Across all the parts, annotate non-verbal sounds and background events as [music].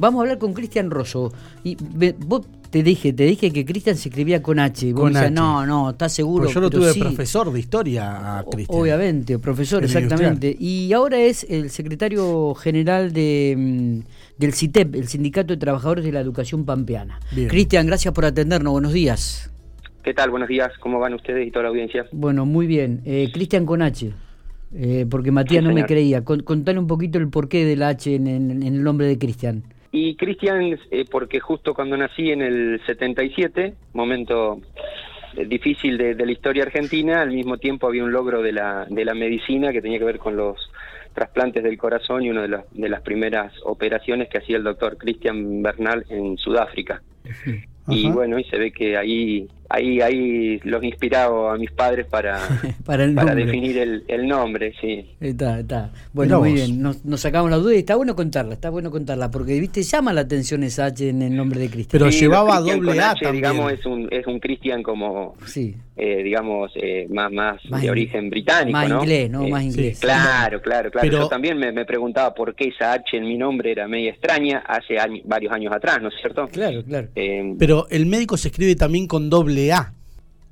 vamos a hablar con Cristian Rosso. Y vos te dije, te dije que Cristian se escribía con H. Vos con no, no, ¿estás seguro? yo lo tuve profesor de historia a Cristian. Obviamente, profesor, exactamente. Y ahora es el secretario general de, mm, del CITEP, el Sindicato de Trabajadores de la Educación Pampeana. Cristian, gracias por atendernos. Buenos días. ¿Qué tal? Buenos días. ¿Cómo van ustedes y toda la audiencia? Bueno, muy bien. Eh, Cristian con H. Eh, porque Matías no me creía. contale un poquito el porqué del H en el nombre de Cristian. Y Cristian, eh, porque justo cuando nací en el 77, momento eh, difícil de, la historia argentina, al mismo tiempo había un logro de la, de la medicina que tenía que ver con los trasplantes del corazón y una de, de las primeras operaciones que hacía el doctor Cristian Bernal en Sudáfrica. Y bueno, y se ve que ahí ahí ahí los inspirado a mis padres para, [laughs] para, definir el, el, nombre, sí. Está, está. Bueno, muy bien, nos, sacamos la duda y está bueno contarla, está bueno contarla, porque viste, llama la atención esa H en el nombre de Cristian. Pero llevaba doble A también. digamos, es un, es un Cristian como, sí. Eh, digamos, eh, más, más, de origen británico, más inglés, ¿no? Eh, más inglés. claro, claro, claro. Yo también me, me, preguntaba por qué esa H en mi nombre era media extraña hace varios años atrás, ¿no es cierto? Claro, claro. Pero el médico se escribe también con doble A.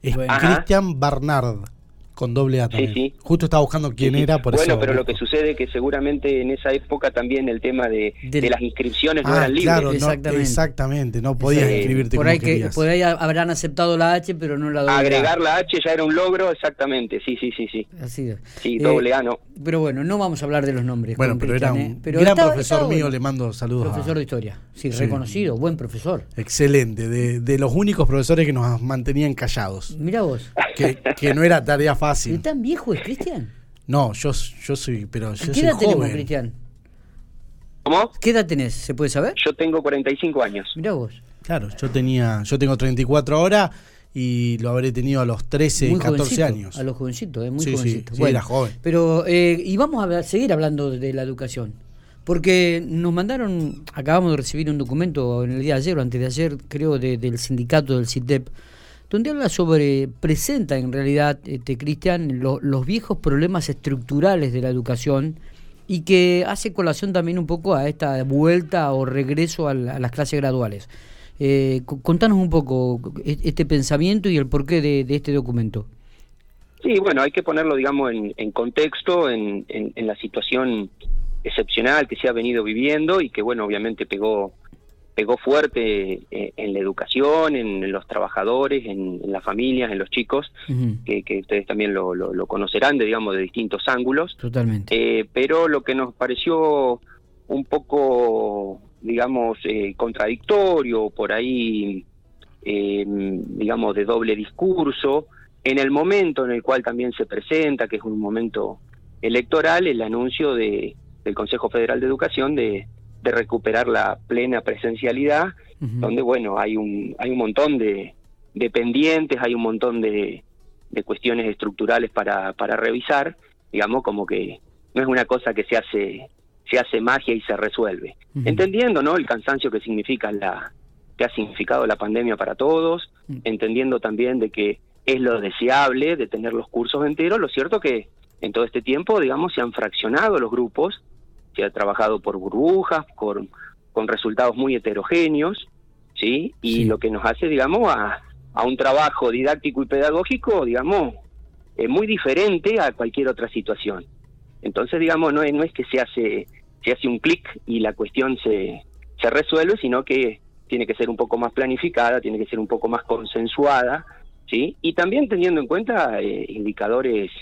Es Cristian Barnard con doble A también. Sí, sí. Justo estaba buscando quién era, por bueno, eso. Bueno, pero lo que sucede es que seguramente en esa época también el tema de, de, las inscripciones no ah, eran libres. Claro, exactamente. exactamente, no podías inscribirte por ahí que Por ahí habrán aceptado la H, pero no la doble Agregar la H ya era un logro, exactamente, sí, sí, sí. Sí, Así sí doble A no. Pero bueno, no vamos a hablar de los nombres. Bueno, pero era un ¿eh? gran profesor mío, le mando saludos. Profesor de historia, sí, reconocido, buen profesor. Excelente, de, de, los únicos profesores que nos mantenían callados. Mira vos. Que, que no era tarea fácil. ¿Es tan viejo es Cristian? No, yo, yo soy, pero yo ¿Qué edad tenemos, Cristian? ¿Cómo? ¿Qué edad tenés? ¿Se puede saber? Yo tengo 45 años. Mira vos. Claro, yo tenía, yo tengo 34 ahora y lo habré tenido a los 13, 14 años. A los jovencitos, ¿eh? muy sí, jovencitos. Sí, era joven. Pero, eh, y vamos a seguir hablando de la educación. Porque nos mandaron, acabamos de recibir un documento en el día de ayer o antes de ayer, creo, del sindicato del CITEP, donde habla sobre, presenta en realidad, este, Cristian, los viejos problemas estructurales de la educación y que hace colación también un poco a esta vuelta o regreso a las clases graduales. Eh, contanos un poco e, este pensamiento y el porqué de, este documento. Sí, bueno, hay que ponerlo, digamos, en, contexto, en, la situación excepcional que se ha venido viviendo y que, bueno, obviamente pegó pegó fuerte eh, en la educación, en los trabajadores, en, las familias, en los chicos, que, ustedes también lo, conocerán, de, digamos, de distintos ángulos. Totalmente. Eh, pero lo que nos pareció un poco digamos, eh, contradictorio, por ahí, eh, digamos, de doble discurso, en el momento en el cual también se presenta, que es un momento electoral, el anuncio de, del Consejo Federal de Educación de, de recuperar la plena presencialidad, donde, bueno, hay un, hay un montón de, de pendientes, hay un montón de, de cuestiones estructurales para, para revisar, digamos, como que no es una cosa que se hace se hace magia y se resuelve. Entendiendo, ¿no? El cansancio que significa la que ha significado la pandemia para todos, entendiendo también de que es lo deseable de tener los cursos enteros, lo cierto que en todo este tiempo, digamos, se han fraccionado los grupos, se ha trabajado por burbujas, con, con resultados muy heterogéneos, ¿sí? Y lo que nos hace, digamos, a, a un trabajo didáctico y pedagógico, digamos, eh, muy diferente a cualquier otra situación. Entonces, digamos, no es, no es que se hace se hace un clic y la cuestión se, se resuelve, sino que tiene que ser un poco más planificada, tiene que ser un poco más consensuada, ¿sí? Y también teniendo en cuenta eh, indicadores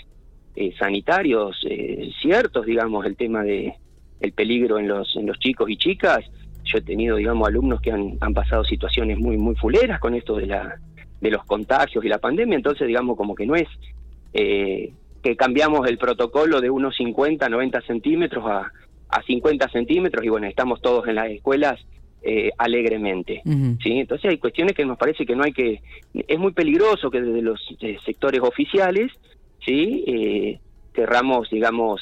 eh, sanitarios eh, ciertos, digamos, el tema de el peligro en los en los chicos y chicas. Yo he tenido, digamos, alumnos que han, han pasado situaciones muy muy fuleras con esto de la de los contagios y la pandemia, entonces digamos como que no es que cambiamos el protocolo de unos 50, 90 centímetros a, a 50 centímetros y bueno, estamos todos en las escuelas eh, alegremente. ¿sí? Entonces hay cuestiones que nos parece que no hay que... Es muy peligroso que desde los eh, sectores oficiales ¿sí? Eh, querramos, digamos,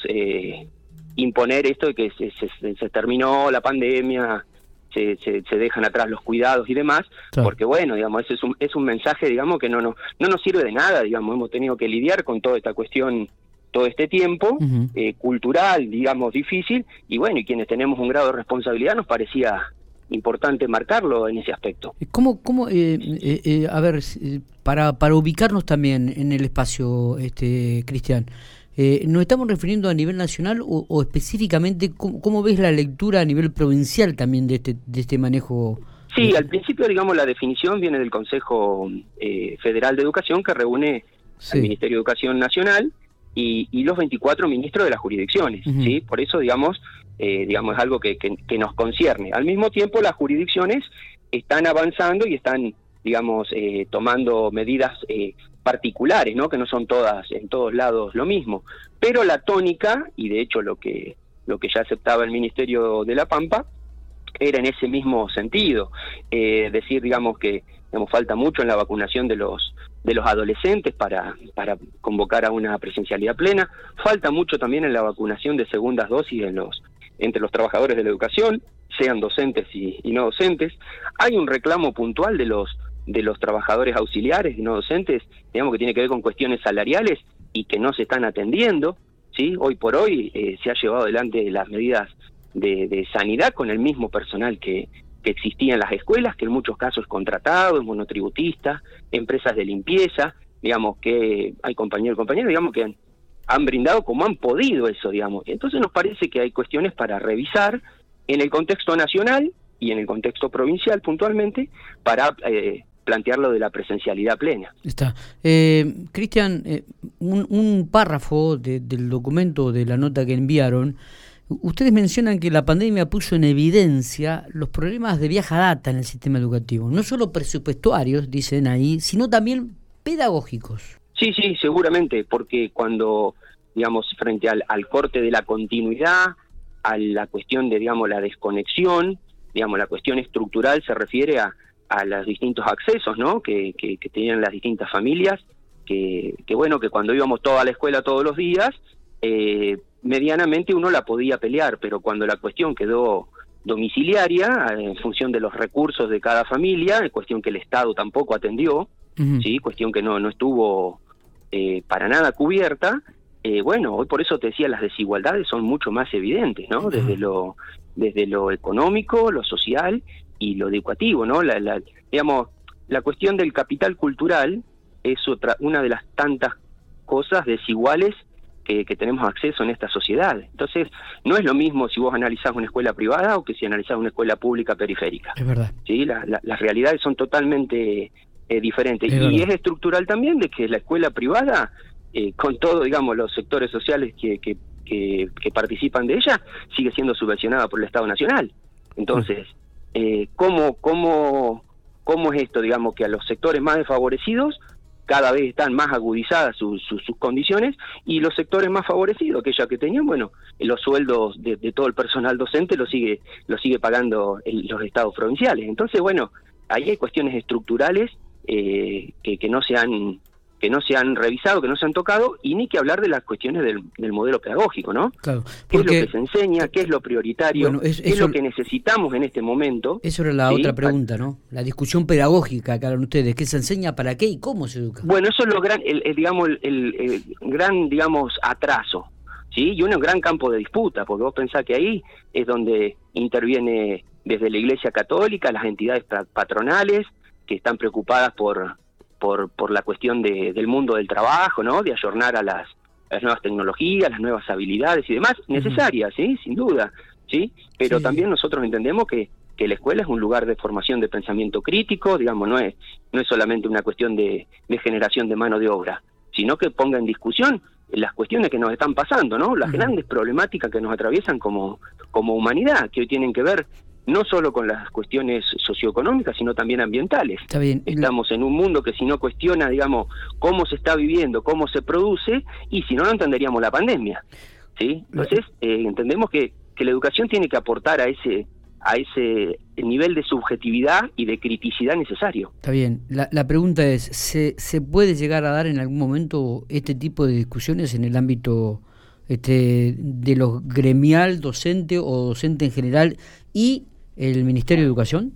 imponer esto de que se, se, terminó la pandemia, se, se, dejan atrás los cuidados y demás, porque bueno, digamos, ese es un, es un mensaje, digamos, que no, no, no nos sirve de nada, digamos, hemos tenido que lidiar con toda esta cuestión todo este tiempo, eh, cultural, digamos, difícil, y bueno, y quienes tenemos un grado de responsabilidad nos parecía importante marcarlo en ese aspecto. ¿Cómo, cómo eh, eh, eh, a ver, para, para ubicarnos también en el espacio, este Cristian, ¿nos estamos refiriendo a nivel nacional o, específicamente cómo, ves la lectura a nivel provincial también de este, de este manejo? Sí, al principio, digamos, la definición viene del Consejo Federal de Educación que reúne al Ministerio de Educación Nacional y, y, los 24 ministros de las jurisdicciones, ¿sí? Por eso, digamos, eh, digamos, es algo que, que, nos concierne. Al mismo tiempo, las jurisdicciones están avanzando y están, digamos, eh, tomando medidas eh, particulares, ¿no? Que no son todas en todos lados lo mismo. Pero la tónica, y de hecho lo que, lo que ya aceptaba el Ministerio de la Pampa, era en ese mismo sentido. decir, digamos, que digamos, falta mucho en la vacunación de los de los adolescentes para, para convocar a una presencialidad plena. Falta mucho también en la vacunación de segundas dosis los entre los trabajadores de la educación, sean docentes y, no docentes. Hay un reclamo puntual de los de los trabajadores auxiliares y no docentes, digamos que tiene que ver con cuestiones salariales y que no se están atendiendo. ¿sí? Hoy por hoy eh, se ha llevado adelante las medidas de, sanidad con el mismo personal que, existía en las escuelas, que en muchos casos es contratado, es monotributista, empresas de limpieza, digamos que hay compañeros y compañeras, digamos que han, han brindado como han podido eso, digamos. Entonces nos parece que hay cuestiones para revisar en el contexto nacional y en el contexto provincial puntualmente para eh, plantear lo de la presencialidad plena. Está. Eh, Cristian, eh, un, párrafo del documento de la nota que enviaron, ustedes mencionan que la pandemia puso en evidencia los problemas de viaja data en el sistema educativo, no solo presupuestarios, dicen ahí, sino también pedagógicos. Sí, sí, seguramente, porque cuando, digamos, frente al, corte de la continuidad, a la cuestión de, digamos, la desconexión, digamos, la cuestión estructural se refiere a, a los distintos accesos, ¿no? Que, que, tenían las distintas familias, que, que, bueno, que cuando íbamos toda la escuela todos los días, eh, medianamente uno la podía pelear, pero cuando la cuestión quedó domiciliaria, en función de los recursos de cada familia, cuestión que el Estado tampoco atendió, sí, cuestión que no, no estuvo eh, para nada cubierta, eh, bueno, hoy por eso te decía, las desigualdades son mucho más evidentes, ¿no? Desde lo, desde lo económico, lo social y lo educativo, ¿no? La, la, digamos, la cuestión del capital cultural es otra, una de las tantas cosas desiguales que, tenemos acceso en esta sociedad. Entonces, no es lo mismo si vos analizás una escuela privada o que si analizás una escuela pública periférica. Es verdad. ¿Sí? las realidades son totalmente eh, diferente. y es estructural también de que la escuela privada, eh, con todo, digamos, los sectores sociales que, que, que, participan de ella, sigue siendo subvencionada por el Estado Nacional. Entonces, eh, ¿cómo, cómo, ¿cómo es esto, digamos, que a los sectores más desfavorecidos cada vez están más agudizadas sus, condiciones y los sectores más favorecidos, aquella que tenían, bueno, los sueldos de, todo el personal docente lo sigue, lo sigue pagando los estados provinciales. Entonces, bueno, ahí hay cuestiones estructurales eh, que, no se han que no se han revisado, que no se han tocado, y ni que hablar de las cuestiones del, modelo pedagógico, ¿no? Claro, ¿Qué es lo que se enseña? ¿Qué es lo prioritario? ¿Qué es lo que necesitamos en este momento? Eso era la otra pregunta, ¿no? La discusión pedagógica que hablan ustedes, ¿qué se enseña, para qué y cómo se educa? Bueno, eso es lo gran, el, digamos, el, gran, digamos, atraso, ¿sí? Y un gran campo de disputa, porque vos pensás que ahí es donde interviene desde la Iglesia Católica, las entidades patronales, que están preocupadas por, por, por la cuestión de, del mundo del trabajo, ¿no? De ayornar a las, las nuevas tecnologías, las nuevas habilidades y demás, necesarias, ¿sí? Sin duda, ¿sí? Pero también nosotros entendemos que, que la escuela es un lugar de formación de pensamiento crítico, digamos, no es, no es solamente una cuestión de, de generación de mano de obra, sino que ponga en discusión las cuestiones que nos están pasando, ¿no? Las grandes problemáticas que nos atraviesan como, como humanidad, que hoy tienen que ver no solo con las cuestiones socioeconómicas, sino también ambientales. Está bien. Estamos en un mundo que si no cuestiona, digamos, cómo se está viviendo, cómo se produce, y si no, no entenderíamos la pandemia. ¿sí? Entonces, eh, entendemos que, que la educación tiene que aportar a ese a ese nivel de subjetividad y de criticidad necesario. Está bien. La, la pregunta es, ¿se, ¿se puede llegar a dar en algún momento este tipo de discusiones en el ámbito este, de lo gremial, docente o docente en general y el Ministerio de Educación?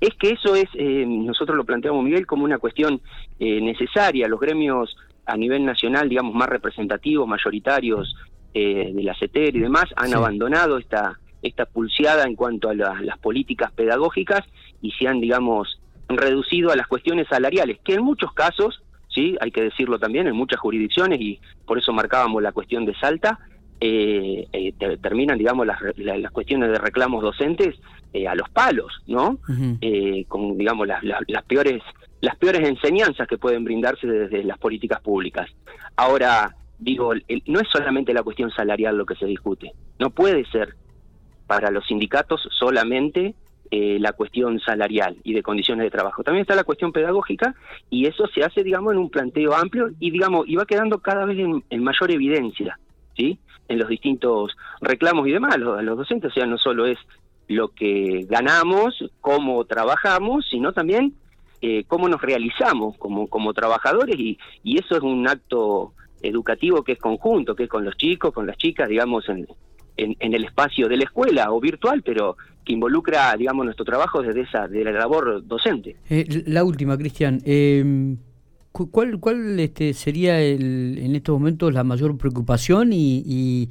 Es que eso es, eh, nosotros lo planteamos, Miguel, como una cuestión eh, necesaria. Los gremios a nivel nacional, digamos, más representativos, mayoritarios eh, de la CETER y demás, han abandonado esta, esta pulseada en cuanto a las políticas pedagógicas y se han, digamos, reducido a las cuestiones salariales, que en muchos casos, sí, hay que decirlo también, en muchas jurisdicciones, y por eso marcábamos la cuestión de Salta, eh, eh terminan, digamos, las, las, cuestiones de reclamos docentes eh, a los palos, ¿no? Eh, con, digamos, las, las, peores las peores enseñanzas que pueden brindarse desde las políticas públicas. Ahora, digo, no es solamente la cuestión salarial lo que se discute, no puede ser para los sindicatos solamente eh, la cuestión salarial y de condiciones de trabajo. También está la cuestión pedagógica y eso se hace, digamos, en un planteo amplio y, digamos, y va quedando cada vez en, mayor evidencia, ¿sí? En los distintos reclamos y demás a los, docentes, o sea, no solo es lo que ganamos, cómo trabajamos, sino también eh, cómo nos realizamos como, como trabajadores y, y eso es un acto educativo que es conjunto, que es con los chicos, con las chicas, digamos, en, en, el espacio de la escuela o virtual, pero que involucra, digamos, nuestro trabajo desde esa, de la labor docente. Eh, la última, Cristian. Eh, ¿Cuál, cuál este, sería el, en estos momentos la mayor preocupación y,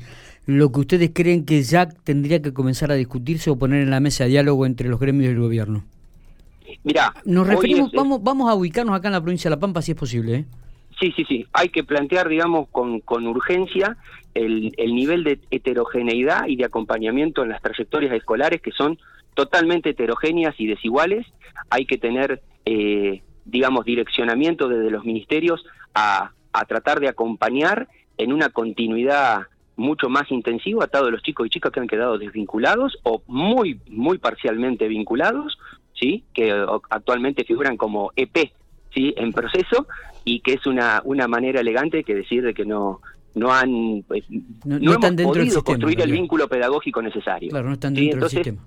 lo que ustedes creen que ya tendría que comenzar a discutirse o poner en la mesa de diálogo entre los gremios y el gobierno? Mira, nos referimos, vamos, vamos a ubicarnos acá en la provincia de La Pampa si es posible. ¿eh? Sí, sí, sí. Hay que plantear, digamos, con, con urgencia el, el, nivel de heterogeneidad y de acompañamiento en las trayectorias escolares que son totalmente heterogéneas y desiguales. Hay que tener, eh, digamos, direccionamiento desde los ministerios a, a tratar de acompañar en una continuidad mucho más intensiva a todos los chicos y chicas que han quedado desvinculados o muy, muy parcialmente vinculados, ¿sí? que actualmente figuran como EP ¿sí? en proceso y que es una, una manera elegante que decir de que no no han pues, no, hemos podido construir el vínculo pedagógico necesario. Claro, no están dentro del sistema.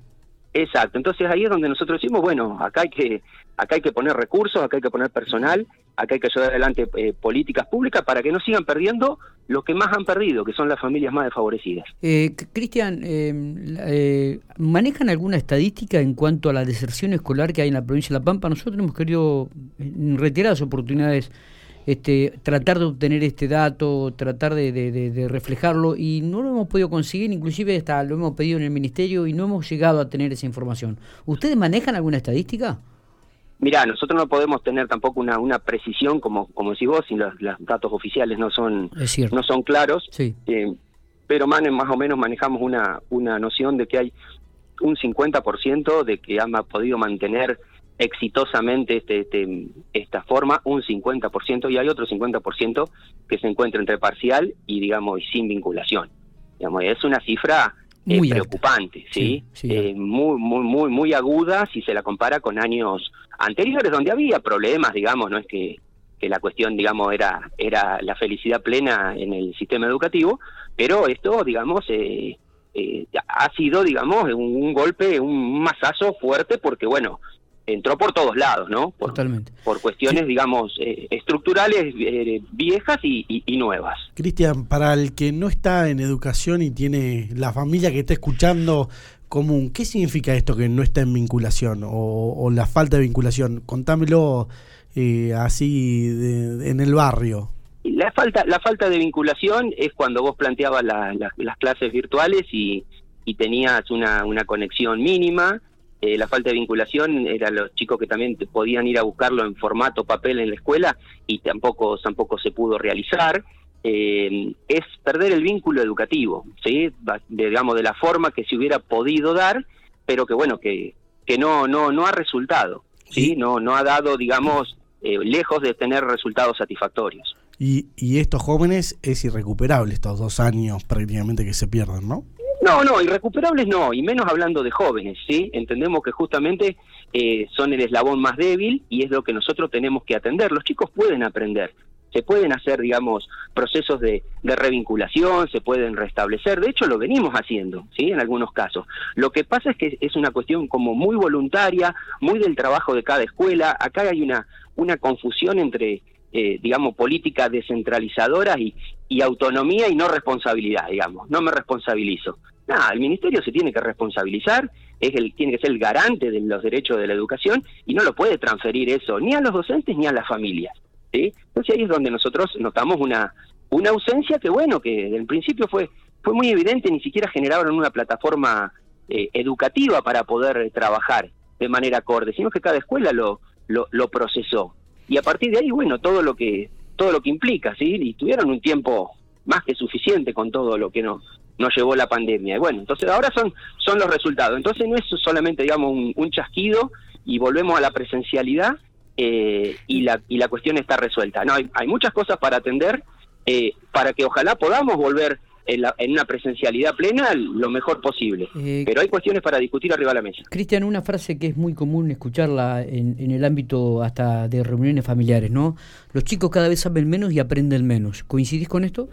Exacto, entonces ahí es donde nosotros decimos, bueno, acá hay que acá hay que poner recursos, acá hay que poner personal, acá hay que llevar adelante eh, políticas públicas para que no sigan perdiendo lo que más han perdido, que son las familias más desfavorecidas. Eh, Cristian, eh, eh, ¿manejan alguna estadística en cuanto a la deserción escolar que hay en la provincia de La Pampa? Nosotros hemos querido, en reiteradas oportunidades, este, tratar de obtener este dato, tratar de, reflejarlo y no lo hemos podido conseguir, inclusive hasta lo hemos pedido en el ministerio y no hemos llegado a tener esa información. ¿Ustedes manejan alguna estadística? Mira, nosotros no podemos tener tampoco una, una precisión como como decís vos, si los, datos oficiales no son no son claros. Sí. Eh, pero más, más o menos manejamos una una noción de que hay un 50% de que han podido mantener exitosamente este, este, esta forma, un 50%, y hay otro 50% que se encuentra entre parcial y, digamos, y sin vinculación. Digamos, es una cifra eh, preocupante, ¿sí? Eh, muy, muy, muy, muy aguda si se la compara con años anteriores donde había problemas, digamos, no es que, que la cuestión, digamos, era, era la felicidad plena en el sistema educativo, pero esto, digamos, eh, ha sido, digamos, un, un, golpe, un masazo fuerte porque, bueno, entró por todos lados, ¿no? Por, Totalmente. Por cuestiones, digamos, eh, estructurales eh, viejas y, nuevas. Cristian, para el que no está en educación y tiene la familia que está escuchando común, ¿qué significa esto que no está en vinculación o, la falta de vinculación? Contámelo eh, así en el barrio. La falta, la falta de vinculación es cuando vos planteabas las clases virtuales y, y tenías una, una conexión mínima, eh, la falta de vinculación era los chicos que también podían ir a buscarlo en formato papel en la escuela y tampoco tampoco se pudo realizar. Eh, es perder el vínculo educativo sí digamos de la forma que se hubiera podido dar pero que bueno que que no no no ha resultado sí no no ha dado digamos eh, lejos de tener resultados satisfactorios. Y, y estos jóvenes es irrecuperable estos dos años prácticamente que se pierden no no, no, irrecuperables no, y menos hablando de jóvenes, ¿sí? Entendemos que justamente eh, son el eslabón más débil y es lo que nosotros tenemos que atender. Los chicos pueden aprender, se pueden hacer, digamos, procesos de, de, revinculación, se pueden restablecer, de hecho lo venimos haciendo, ¿sí? En algunos casos. Lo que pasa es que es una cuestión como muy voluntaria, muy del trabajo de cada escuela, acá hay una, una confusión entre eh, digamos, política descentralizadora y, y, autonomía y no responsabilidad, digamos. No me responsabilizo. Nada, el ministerio se tiene que responsabilizar, es el, tiene que ser el garante de los derechos de la educación y no lo puede transferir eso ni a los docentes ni a las familias. ¿sí? Entonces ahí es donde nosotros notamos una, una ausencia que, bueno, que desde el principio fue, fue muy evidente, ni siquiera generaron una plataforma eh, educativa para poder trabajar de manera acorde, sino que cada escuela lo, lo, lo, procesó. Y a partir de ahí, bueno, todo lo que todo lo que implica, ¿sí? Y tuvieron un tiempo más que suficiente con todo lo que nos, nos llevó la pandemia. Y bueno, entonces ahora son, son los resultados. Entonces no es solamente, digamos, un, chasquido y volvemos a la presencialidad eh, y, la, y la cuestión está resuelta. No, hay, hay muchas cosas para atender eh, para que ojalá podamos volver en, una presencialidad plena lo mejor posible. Eh, Pero hay cuestiones para discutir arriba de la mesa. Cristian, una frase que es muy común escucharla en, el ámbito hasta de reuniones familiares, ¿no? Los chicos cada vez saben menos y aprenden menos. ¿Coincidís con esto?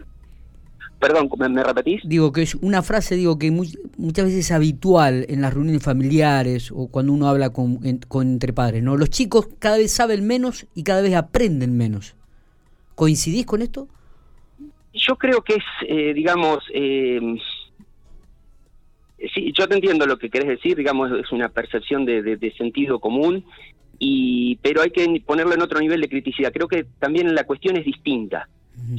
Perdón, ¿me, repetís? Digo que es una frase, digo que muchas veces es habitual en las reuniones familiares o cuando uno habla con, con entre padres, ¿no? Los chicos cada vez saben menos y cada vez aprenden menos. ¿Coincidís con esto? Yo creo que es, eh, digamos, eh, sí, yo te entiendo lo que querés decir, digamos, es una percepción de, sentido común, y pero hay que ponerlo en otro nivel de criticidad. Creo que también la cuestión es distinta,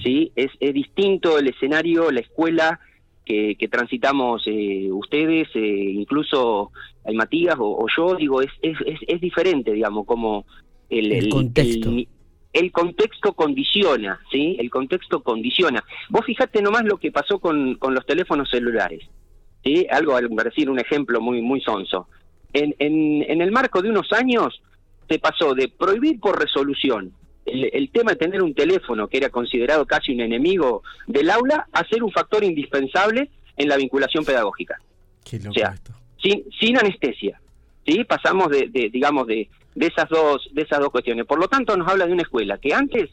¿sí? Es, distinto el escenario, la escuela que, transitamos eh, ustedes, incluso hay Matías o, yo, digo, es, es, es, diferente, digamos, como el, el, contexto el contexto condiciona, ¿sí? El contexto condiciona. Vos fijate nomás lo que pasó con, con los teléfonos celulares, ¿sí? Algo, al decir un ejemplo muy, muy sonso. En, en, en el marco de unos años se pasó de prohibir por resolución el, tema de tener un teléfono que era considerado casi un enemigo del aula a ser un factor indispensable en la vinculación pedagógica. o sea, sin, sin anestesia. ¿Sí? Pasamos de, de digamos, de, de esas dos de esas dos cuestiones. Por lo tanto, nos habla de una escuela que antes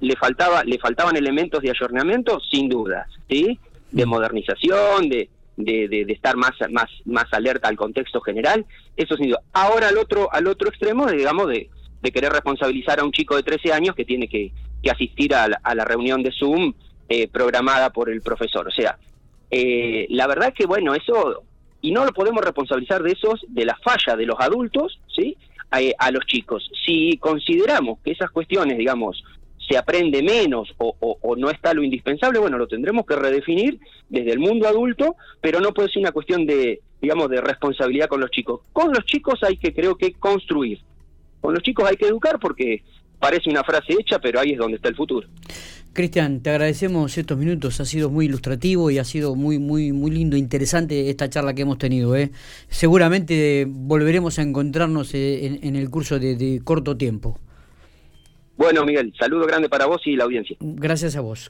le faltaba le faltaban elementos de ayornamiento sin dudas, ¿sí? De modernización, de, de, estar más más más alerta al contexto general, eso sin duda. Ahora al otro al otro extremo, digamos de, de querer responsabilizar a un chico de 13 años que tiene que, que asistir a la, a la, reunión de Zoom eh, programada por el profesor. O sea, eh, la verdad es que bueno, eso y no lo podemos responsabilizar de esos de la falla de los adultos, ¿sí? a, los chicos. Si consideramos que esas cuestiones, digamos, se aprende menos o, no está lo indispensable, bueno, lo tendremos que redefinir desde el mundo adulto, pero no puede ser una cuestión de, digamos, de responsabilidad con los chicos. Con los chicos hay que, creo que, construir. Con los chicos hay que educar porque parece una frase hecha, pero ahí es donde está el futuro. Cristian, te agradecemos estos minutos, ha sido muy ilustrativo y ha sido muy, muy, muy lindo, interesante esta charla que hemos tenido. ¿eh? Seguramente volveremos a encontrarnos eh, en, el curso de corto tiempo. Bueno, Miguel, saludo grande para vos y la audiencia. Gracias a vos.